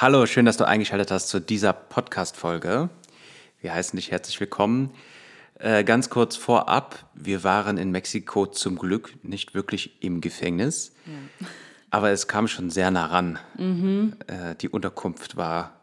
Hallo, schön, dass du eingeschaltet hast zu dieser Podcast-Folge. Wir heißen dich herzlich willkommen. Äh, ganz kurz vorab, wir waren in Mexiko zum Glück nicht wirklich im Gefängnis, ja. aber es kam schon sehr nah ran. Mhm. Äh, die Unterkunft war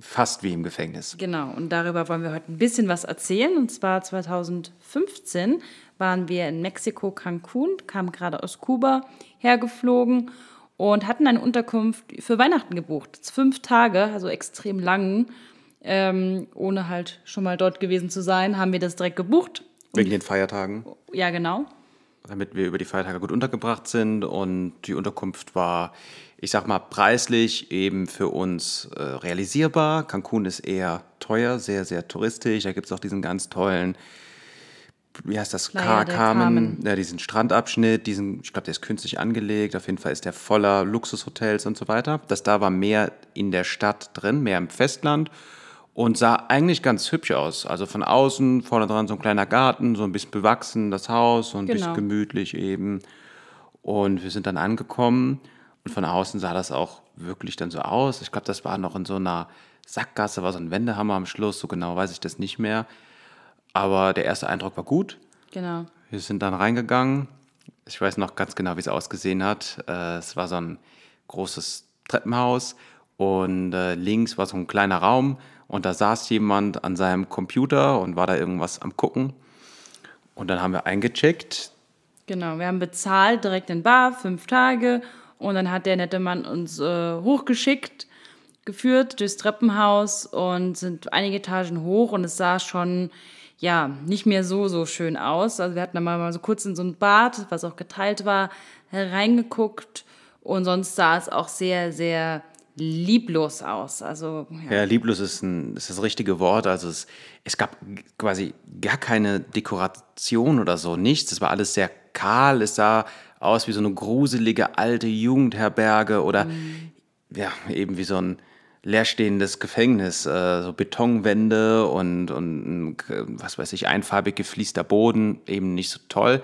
fast wie im Gefängnis. Genau, und darüber wollen wir heute ein bisschen was erzählen. Und zwar 2015 waren wir in Mexiko, Cancun, kamen gerade aus Kuba hergeflogen und hatten eine Unterkunft für Weihnachten gebucht. Fünf Tage, also extrem lang. Ähm, ohne halt schon mal dort gewesen zu sein, haben wir das direkt gebucht. Wegen den Feiertagen? Ja, genau. Damit wir über die Feiertage gut untergebracht sind und die Unterkunft war ich sag mal, preislich eben für uns äh, realisierbar. Cancun ist eher teuer, sehr, sehr touristisch. Da gibt es auch diesen ganz tollen, wie heißt das, Playa Carmen, ja, diesen Strandabschnitt, diesen, ich glaube, der ist künstlich angelegt. Auf jeden Fall ist der voller Luxushotels und so weiter. Das da war mehr in der Stadt drin, mehr im Festland und sah eigentlich ganz hübsch aus. Also von außen, vorne dran so ein kleiner Garten, so ein bisschen bewachsen, das Haus, so ein genau. bisschen gemütlich eben. Und wir sind dann angekommen und von außen sah das auch wirklich dann so aus. Ich glaube, das war noch in so einer Sackgasse, war so ein Wendehammer am Schluss, so genau weiß ich das nicht mehr. Aber der erste Eindruck war gut. Genau. Wir sind dann reingegangen. Ich weiß noch ganz genau, wie es ausgesehen hat. Äh, es war so ein großes Treppenhaus und äh, links war so ein kleiner Raum und da saß jemand an seinem Computer und war da irgendwas am Gucken. Und dann haben wir eingecheckt. Genau, wir haben bezahlt direkt in Bar, fünf Tage und dann hat der nette Mann uns äh, hochgeschickt, geführt durchs Treppenhaus und sind einige Etagen hoch und es sah schon ja nicht mehr so so schön aus. Also wir hatten dann mal so kurz in so ein Bad, was auch geteilt war, hereingeguckt und sonst sah es auch sehr sehr lieblos aus. Also ja, ja lieblos ist, ein, ist das richtige Wort. Also es, es gab quasi gar keine Dekoration oder so, nichts. Es war alles sehr kahl. Es sah aus wie so eine gruselige alte Jugendherberge oder mhm. ja, eben wie so ein leerstehendes Gefängnis, äh, so Betonwände und, und was weiß ich, einfarbig gefließter Boden, eben nicht so toll.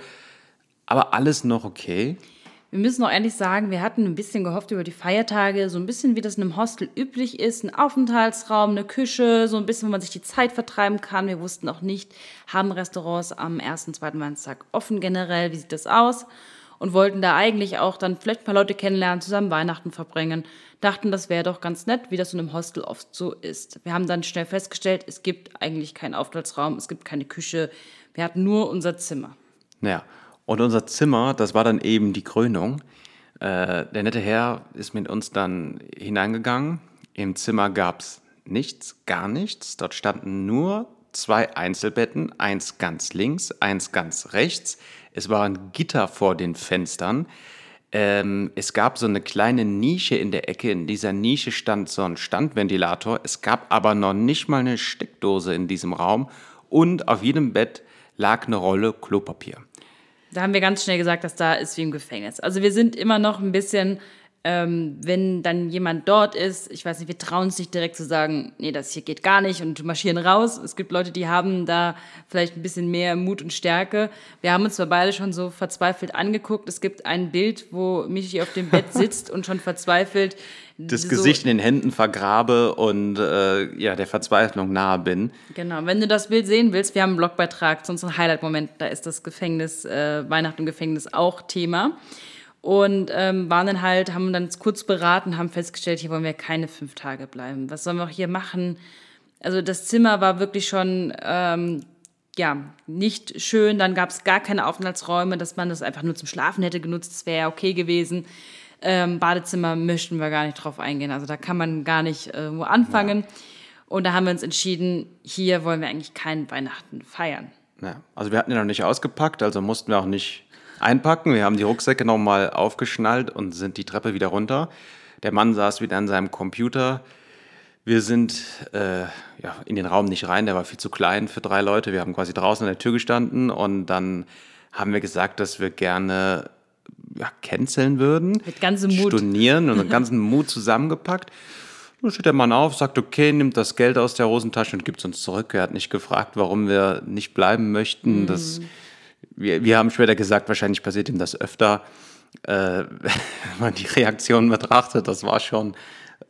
Aber alles noch okay. Wir müssen auch ehrlich sagen, wir hatten ein bisschen gehofft über die Feiertage, so ein bisschen wie das in einem Hostel üblich ist, ein Aufenthaltsraum, eine Küche, so ein bisschen, wo man sich die Zeit vertreiben kann. Wir wussten auch nicht, haben Restaurants am ersten, zweiten Weihnachtstag offen generell, wie sieht das aus? Und wollten da eigentlich auch dann vielleicht ein paar Leute kennenlernen, zusammen Weihnachten verbringen. Dachten, das wäre doch ganz nett, wie das in einem Hostel oft so ist. Wir haben dann schnell festgestellt, es gibt eigentlich keinen Aufenthaltsraum, es gibt keine Küche. Wir hatten nur unser Zimmer. Ja, und unser Zimmer, das war dann eben die Krönung. Äh, der nette Herr ist mit uns dann hineingegangen. Im Zimmer gab es nichts, gar nichts. Dort standen nur zwei Einzelbetten, eins ganz links, eins ganz rechts. Es war ein Gitter vor den Fenstern. Ähm, es gab so eine kleine Nische in der Ecke. In dieser Nische stand so ein Standventilator. Es gab aber noch nicht mal eine Steckdose in diesem Raum. Und auf jedem Bett lag eine Rolle Klopapier. Da haben wir ganz schnell gesagt, dass da ist wie im Gefängnis. Also wir sind immer noch ein bisschen ähm, wenn dann jemand dort ist, ich weiß nicht, wir trauen es nicht direkt zu sagen, nee, das hier geht gar nicht und marschieren raus. Es gibt Leute, die haben da vielleicht ein bisschen mehr Mut und Stärke. Wir haben uns zwar beide schon so verzweifelt angeguckt. Es gibt ein Bild, wo Michi auf dem Bett sitzt und schon verzweifelt das so Gesicht in den Händen vergrabe und äh, ja, der Verzweiflung nahe bin. Genau, wenn du das Bild sehen willst, wir haben einen Blogbeitrag zu unserem Highlight-Moment, da ist das Gefängnis, äh, Weihnachten im Gefängnis auch Thema und ähm, waren dann halt, haben dann kurz beraten, haben festgestellt, hier wollen wir keine fünf Tage bleiben. Was sollen wir auch hier machen? Also das Zimmer war wirklich schon ähm, ja nicht schön. Dann gab es gar keine Aufenthaltsräume, dass man das einfach nur zum Schlafen hätte genutzt. Das wäre ja okay gewesen. Ähm, Badezimmer möchten wir gar nicht drauf eingehen. Also da kann man gar nicht äh, wo anfangen. Ja. Und da haben wir uns entschieden, hier wollen wir eigentlich keinen Weihnachten feiern. Ja, also wir hatten ja noch nicht ausgepackt, also mussten wir auch nicht einpacken. Wir haben die Rucksäcke nochmal aufgeschnallt und sind die Treppe wieder runter. Der Mann saß wieder an seinem Computer. Wir sind äh, ja, in den Raum nicht rein, der war viel zu klein für drei Leute. Wir haben quasi draußen an der Tür gestanden und dann haben wir gesagt, dass wir gerne ja, canceln würden. Mit ganzem Mut. Stornieren und mit ganzem Mut zusammengepackt. Dann steht der Mann auf, sagt, okay, nimmt das Geld aus der Hosentasche und gibt es uns zurück. Er hat nicht gefragt, warum wir nicht bleiben möchten. Mhm. Das wir, wir haben später gesagt, wahrscheinlich passiert ihm das öfter, äh, wenn man die Reaktionen betrachtet. Das war schon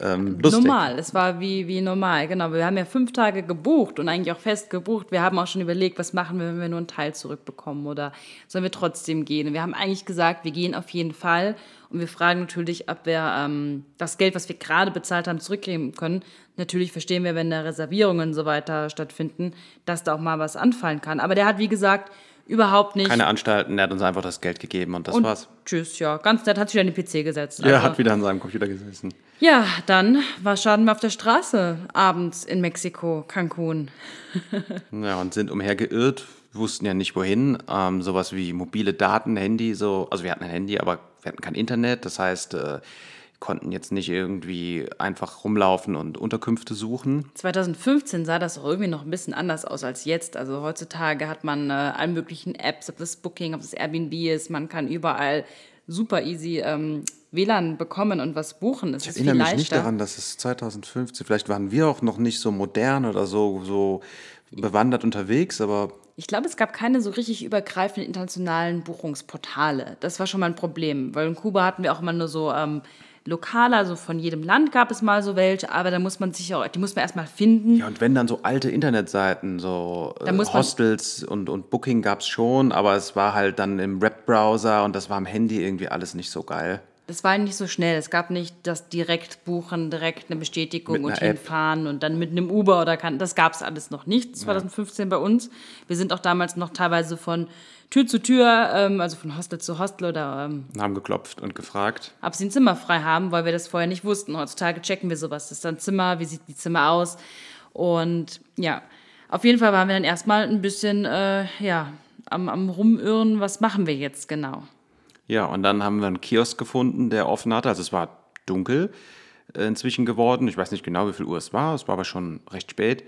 ähm, lustig. Normal, es war wie, wie normal, genau. Wir haben ja fünf Tage gebucht und eigentlich auch fest gebucht. Wir haben auch schon überlegt, was machen wir, wenn wir nur einen Teil zurückbekommen oder sollen wir trotzdem gehen. Wir haben eigentlich gesagt, wir gehen auf jeden Fall und wir fragen natürlich, ob wir ähm, das Geld, was wir gerade bezahlt haben, zurückgeben können. Natürlich verstehen wir, wenn da Reservierungen und so weiter stattfinden, dass da auch mal was anfallen kann. Aber der hat, wie gesagt, überhaupt nicht. Keine Anstalten, er hat uns einfach das Geld gegeben und das und war's. Tschüss, ja. Ganz nett, hat sich wieder an den PC gesetzt. Er Also- hat wieder an seinem Computer gesessen. Ja, dann war Schaden wir auf der Straße abends in Mexiko, Cancun. Ja, und sind umhergeirrt, wussten ja nicht wohin. Ähm, sowas wie mobile Daten, Handy, so. Also wir hatten ein Handy, aber wir hatten kein Internet. Das heißt, äh, konnten jetzt nicht irgendwie einfach rumlaufen und Unterkünfte suchen. 2015 sah das auch irgendwie noch ein bisschen anders aus als jetzt. Also heutzutage hat man äh, alle möglichen Apps, ob das Booking, ob das Airbnb ist. Man kann überall super easy ähm, WLAN bekommen und was buchen. Es Ich ist viel erinnere mich nicht daran, dass es 2015, vielleicht waren wir auch noch nicht so modern oder so, so bewandert unterwegs, aber Ich glaube, es gab keine so richtig übergreifenden internationalen Buchungsportale. Das war schon mal ein Problem, weil in Kuba hatten wir auch immer nur so ähm, lokale, also von jedem Land gab es mal so welche, aber da muss man sich auch, die muss man erstmal finden. Ja, und wenn dann so alte Internetseiten, so äh, Hostels und, und Booking gab es schon, aber es war halt dann im Webbrowser und das war am Handy irgendwie alles nicht so geil. Das war nicht so schnell. Es gab nicht das direkt buchen, direkt eine Bestätigung Mit und hinfahren und dann mit einem Uber oder kann. Das gab es alles noch nicht 2015 bei uns. Wir sind auch damals noch teilweise von Tür zu Tür, ähm, also von Hostel zu Hostel oder ähm, haben geklopft und gefragt. ob sie ein Zimmer frei haben, weil wir das vorher nicht wussten. Heutzutage checken wir sowas. Das ist dann Zimmer, wie sieht die Zimmer aus? Und ja, auf jeden Fall waren wir dann erstmal ein bisschen äh, ja, am, am Rumirren, was machen wir jetzt genau? Ja, und dann haben wir einen Kiosk gefunden, der offen hatte. Also es war dunkel äh, inzwischen geworden. Ich weiß nicht genau, wie viel Uhr es war. Es war aber schon recht spät.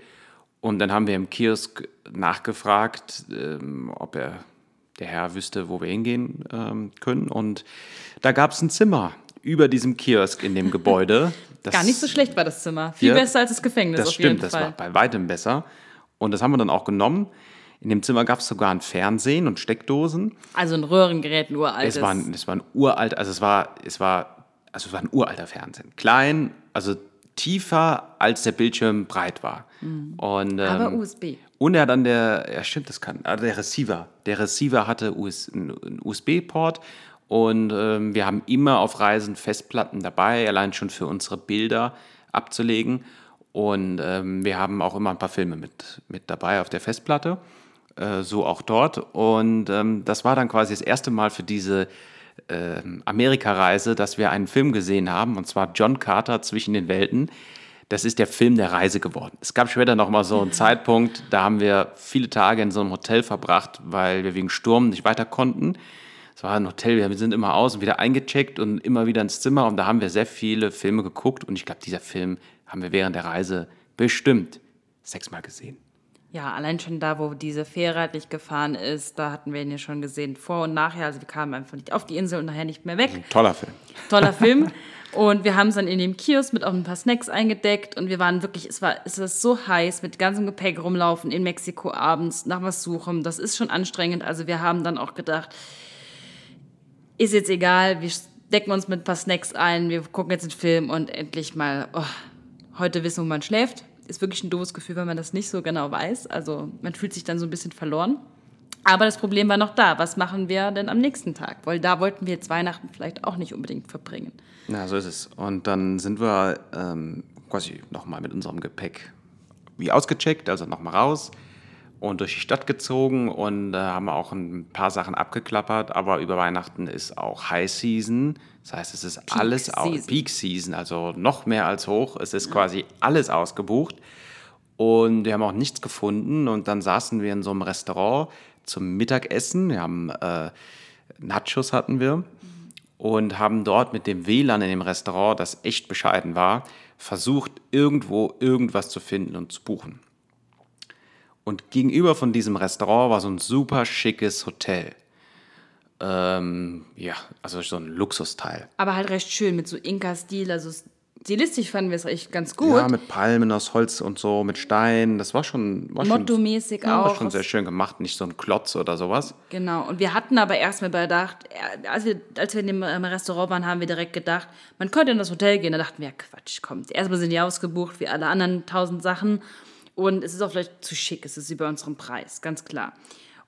Und dann haben wir im Kiosk nachgefragt, ähm, ob er, der Herr wüsste, wo wir hingehen ähm, können. Und da gab es ein Zimmer über diesem Kiosk in dem Gebäude. Das, Gar nicht so schlecht war das Zimmer. Viel Ja, besser als das Gefängnis Das auf jeden stimmt, das Fall. war bei weitem besser. Und das haben wir dann auch genommen. In dem Zimmer gab es sogar ein Fernsehen und Steckdosen. Also ein Röhrengerät, ein uraltes. Es war, ein, es war ein uralt, also es war, es war, also es war ein uralter Fernsehen. Klein, also tiefer, als der Bildschirm breit war. Und, ähm, Aber USB. Und er hat dann der, ja stimmt, das kann, also der Receiver. Der Receiver hatte US, einen USB-Port und ähm, wir haben immer auf Reisen Festplatten dabei, allein schon für unsere Bilder abzulegen. Und ähm, wir haben auch immer ein paar Filme mit, mit dabei auf der Festplatte, äh, so auch dort. Und ähm, das war dann quasi das erste Mal für diese ähm, Amerika-Reise, dass wir einen Film gesehen haben, und zwar John Carter zwischen den Welten. Das ist der Film der Reise geworden. Es gab später noch mal so einen Zeitpunkt, da haben wir viele Tage in so einem Hotel verbracht, weil wir wegen Sturm nicht weiter konnten. Es war ein Hotel, wir sind immer aus und wieder eingecheckt und immer wieder ins Zimmer und da haben wir sehr viele Filme geguckt und ich glaube, dieser Film haben wir während der Reise bestimmt sechsmal gesehen. Ja, allein schon da, wo diese Fähre halt nicht gefahren ist, da hatten wir ihn ja schon gesehen, vor und nachher. Also wir kamen einfach nicht auf die Insel und nachher nicht mehr weg. Toller Film. Toller Film. Und wir haben es dann in dem Kiosk mit auch ein paar Snacks eingedeckt und wir waren wirklich, es war, es war so heiß, mit ganzem Gepäck rumlaufen in Mexiko abends, nach was suchen. Das ist schon anstrengend. Also wir haben dann auch gedacht, ist jetzt egal, wir decken uns mit ein paar Snacks ein, wir gucken jetzt einen Film und endlich mal, oh, heute wissen, wo man schläft. Ist wirklich ein doofes Gefühl, wenn man das nicht so genau weiß. Also man fühlt sich dann so ein bisschen verloren. Aber das Problem war noch da. Was machen wir denn am nächsten Tag? Weil da wollten wir jetzt Weihnachten vielleicht auch nicht unbedingt verbringen. Ja, so ist es. Und dann sind wir ähm, quasi nochmal mit unserem Gepäck wie ausgecheckt, also nochmal raus und durch die Stadt gezogen und äh, haben auch ein paar Sachen abgeklappert. Aber über Weihnachten ist auch High Season. Das heißt, es ist alles au- Season. Peak Season, also noch mehr als hoch. Es ist quasi alles ausgebucht. Und wir haben auch nichts gefunden. Und dann saßen wir in so einem Restaurant zum Mittagessen. Wir haben äh, Nachos hatten wir und haben dort mit dem WLAN in dem Restaurant, das echt bescheiden war, versucht, irgendwo irgendwas zu finden und zu buchen. Und gegenüber von diesem Restaurant war so ein super schickes Hotel. Ähm, ja, also so ein Luxusteil. Aber halt recht schön mit so Inka-Stil, also stilistisch fanden wir es echt ganz gut. Ja, mit Palmen aus Holz und so, mit Steinen. Das war schon, war schon, Mottomäßig war auch. schon sehr schön gemacht. Nicht so ein Klotz oder sowas. Genau, und wir hatten aber erstmal bedacht, äh, als wir, als wir in dem ähm, Restaurant waren, haben wir direkt gedacht, man könnte in das Hotel gehen. Da dachten wir, ja, Quatsch, kommt. Erstmal sind die ausgebucht, wie alle anderen tausend Sachen. Und es ist auch vielleicht zu schick, es ist über unserem Preis, ganz klar.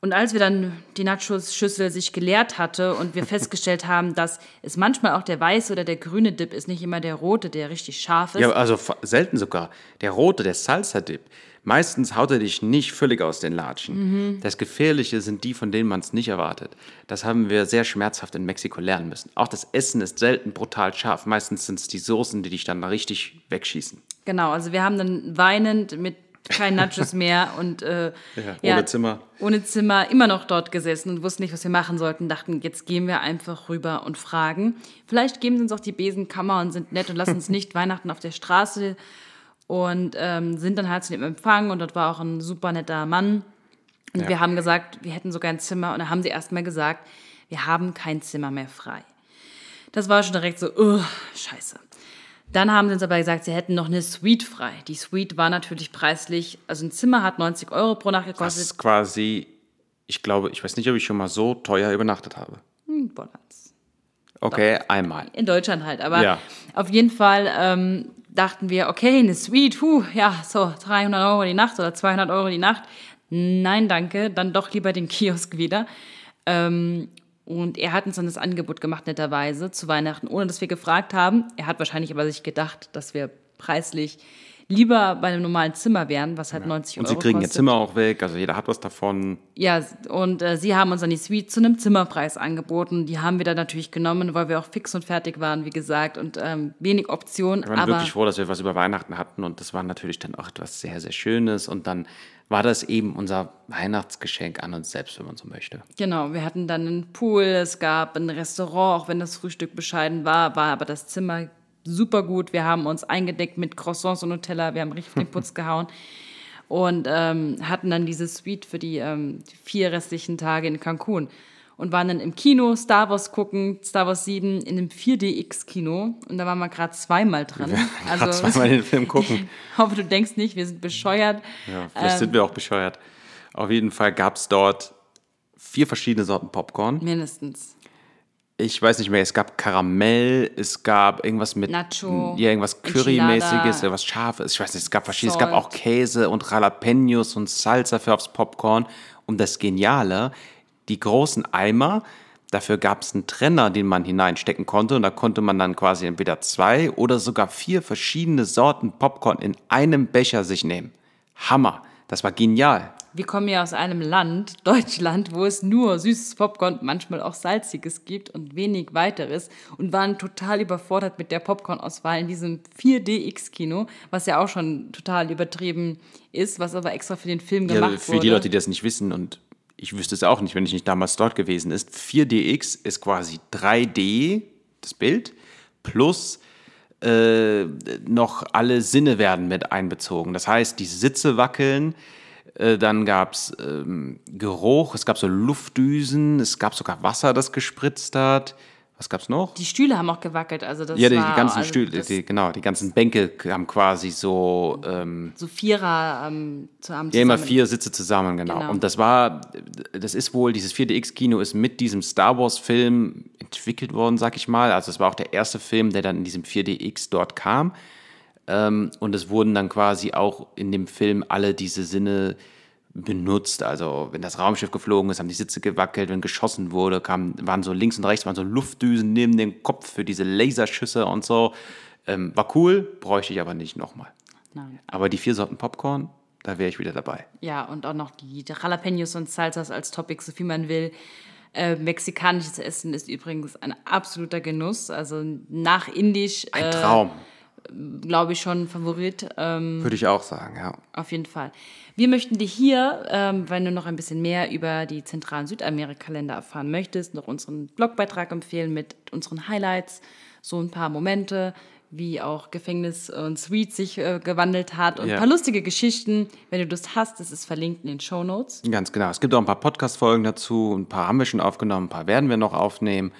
Und als wir dann die Nachos-Schüssel sich geleert hatte und wir festgestellt haben, dass es manchmal auch der weiße oder der grüne Dip ist, nicht immer der rote, der richtig scharf ist. Ja, also selten sogar. Der rote, der Salsa-Dip. Meistens haut er dich nicht völlig aus den Latschen. Mhm. Das Gefährliche sind die, von denen man es nicht erwartet. Das haben wir sehr schmerzhaft in Mexiko lernen müssen. Auch das Essen ist selten brutal scharf. Meistens sind es die Soßen, die dich dann richtig wegschießen. Genau, also wir haben dann weinend mit keinen Nachos mehr und äh, ohne Zimmer. Ohne Zimmer immer noch dort gesessen und wussten nicht, was wir machen sollten. Dachten, jetzt gehen wir einfach rüber und fragen. Vielleicht geben sie uns auch die Besenkammer und sind nett und lassen uns nicht Weihnachten auf der Straße und ähm, sind dann halt zu dem Empfang und dort war auch ein super netter Mann. Und wir haben gesagt, wir hätten sogar ein Zimmer und dann haben sie erstmal gesagt, wir haben kein Zimmer mehr frei. Das war schon direkt so, oh, scheiße. Dann haben sie uns aber gesagt, sie hätten noch eine Suite frei. Die Suite war natürlich preislich, also ein Zimmer hat 90 Euro pro Nacht Das gekostet. ist quasi, ich glaube, ich weiß nicht, ob ich schon mal so teuer übernachtet habe. Hm, Bollands. Okay, einmal. In Deutschland halt. Aber Ja. auf jeden Fall ähm, dachten wir, okay, eine Suite, huh, ja, so 300 Euro die Nacht oder 200 Euro die Nacht. Nein, danke, dann doch lieber den Kiosk wieder. Ähm, und er hat uns dann das Angebot gemacht, netterweise, zu Weihnachten, ohne dass wir gefragt haben. Er hat wahrscheinlich aber sich gedacht, dass wir preislich lieber bei einem normalen Zimmer wären, was halt 90 Und Euro sie kriegen ihr kostet. Zimmer auch weg, also jeder hat was davon. Ja, und äh, sie haben uns dann die Suite zu einem Zimmerpreis angeboten. Die haben wir dann natürlich genommen, weil wir auch fix und fertig waren, wie gesagt, und ähm, wenig Optionen. Wir waren Aber wirklich froh, dass wir was über Weihnachten hatten und das war natürlich dann auch etwas sehr, sehr Schönes und dann war das eben unser Weihnachtsgeschenk an uns selbst, wenn man so möchte. genau, wir hatten dann einen Pool, es gab ein Restaurant, auch wenn das Frühstück bescheiden war, war aber das Zimmer super gut. Wir haben uns eingedeckt mit Croissants und Nutella, wir haben richtig den Putz gehauen. Und ähm, hatten dann diese Suite für die, ähm, die vier restlichen Tage in Cancun. Und waren dann im Kino Star Wars gucken, Star Wars 7 in einem 4DX-Kino. Und da waren wir gerade zweimal dran. Also, Also, zweimal den Film gucken. hoffe, du denkst nicht, wir sind bescheuert. Ja, vielleicht sind wir auch bescheuert. Auf jeden Fall gab es dort vier verschiedene Sorten Popcorn. Mindestens. Ich weiß nicht mehr, es gab Karamell, es gab irgendwas mit Nacho, ja, irgendwas Curry-mäßiges, irgendwas Scharfes. Ich weiß nicht, es gab verschiedene, es gab Salt. auch Käse und Jalapenos und Salsa für aufs Popcorn. Und das Geniale, die großen Eimer, dafür gab es einen Trenner, den man hineinstecken konnte. Und da konnte man dann quasi entweder zwei oder sogar vier verschiedene Sorten Popcorn in einem Becher sich nehmen. Hammer, das war genial. Wir kommen ja aus einem Land, Deutschland, wo es nur süßes Popcorn, manchmal auch salziges gibt und wenig weiteres und waren total überfordert mit der Popcorn-Auswahl in diesem 4DX-Kino, was ja auch schon total übertrieben ist, was aber extra für den Film Ja, gemacht für wurde. die Leute, die das nicht wissen und ich wüsste es auch nicht, wenn ich nicht damals dort gewesen ist. 4DX ist quasi 3D, das Bild, plus äh, noch alle Sinne werden mit einbezogen. Das heißt, die Sitze wackeln, äh, dann gab es ähm, Geruch, es gab so Luftdüsen, es gab sogar Wasser, das gespritzt hat. Was gab's noch? die Stühle haben auch gewackelt, also das ja, die, die war ganzen also Stühle, die, genau, die ganzen Bänke haben quasi so ähm, so Vierer ähm, zu haben Ja, immer zusammen. vier Sitze zusammen, genau. Genau. Und das war, das ist wohl, dieses 4DX-Kino ist mit diesem Star Wars-Film entwickelt worden, sag ich mal. Also es war auch der erste Film, der dann in diesem 4DX dort kam. Ähm, und es wurden dann quasi auch in dem Film alle diese Sinne benutzt. Also wenn das Raumschiff geflogen ist, haben die Sitze gewackelt, wenn geschossen wurde, kam, waren so links und rechts waren so Luftdüsen neben dem Kopf für diese Laserschüsse und so. Ähm, war cool, bräuchte ich aber nicht nochmal. Nein. Aber die vier Sorten Popcorn, da wäre ich wieder dabei. Ja, und auch noch die Jalapenos und Salsas als Topic, so viel man will. Äh, mexikanisches Essen ist übrigens ein absoluter Genuss. Also nach Indisch, Ein äh, Traum. Glaube ich, schon Favorit. Ähm, Würde ich auch sagen, ja. auf jeden Fall. Wir möchten dir hier, ähm, wenn du noch ein bisschen mehr über die zentralen Südamerika-Länder erfahren möchtest, noch unseren Blogbeitrag empfehlen mit unseren Highlights, so ein paar Momente, wie auch Gefängnis und Suite sich äh, gewandelt hat und Ja. ein paar lustige Geschichten. Wenn du das hast, das ist verlinkt in den Show Notes. Ganz genau. Es gibt auch ein paar Podcast-Folgen dazu. Ein paar haben wir schon aufgenommen, ein paar werden wir noch aufnehmen.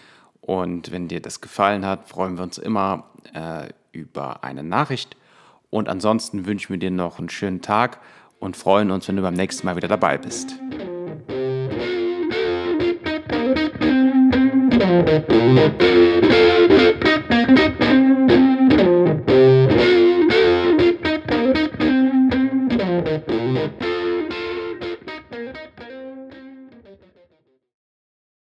Und wenn dir das gefallen hat, freuen wir uns immer äh, über eine Nachricht. Und ansonsten wünschen wir dir noch einen schönen Tag und freuen uns, wenn du beim nächsten Mal wieder dabei bist. Musik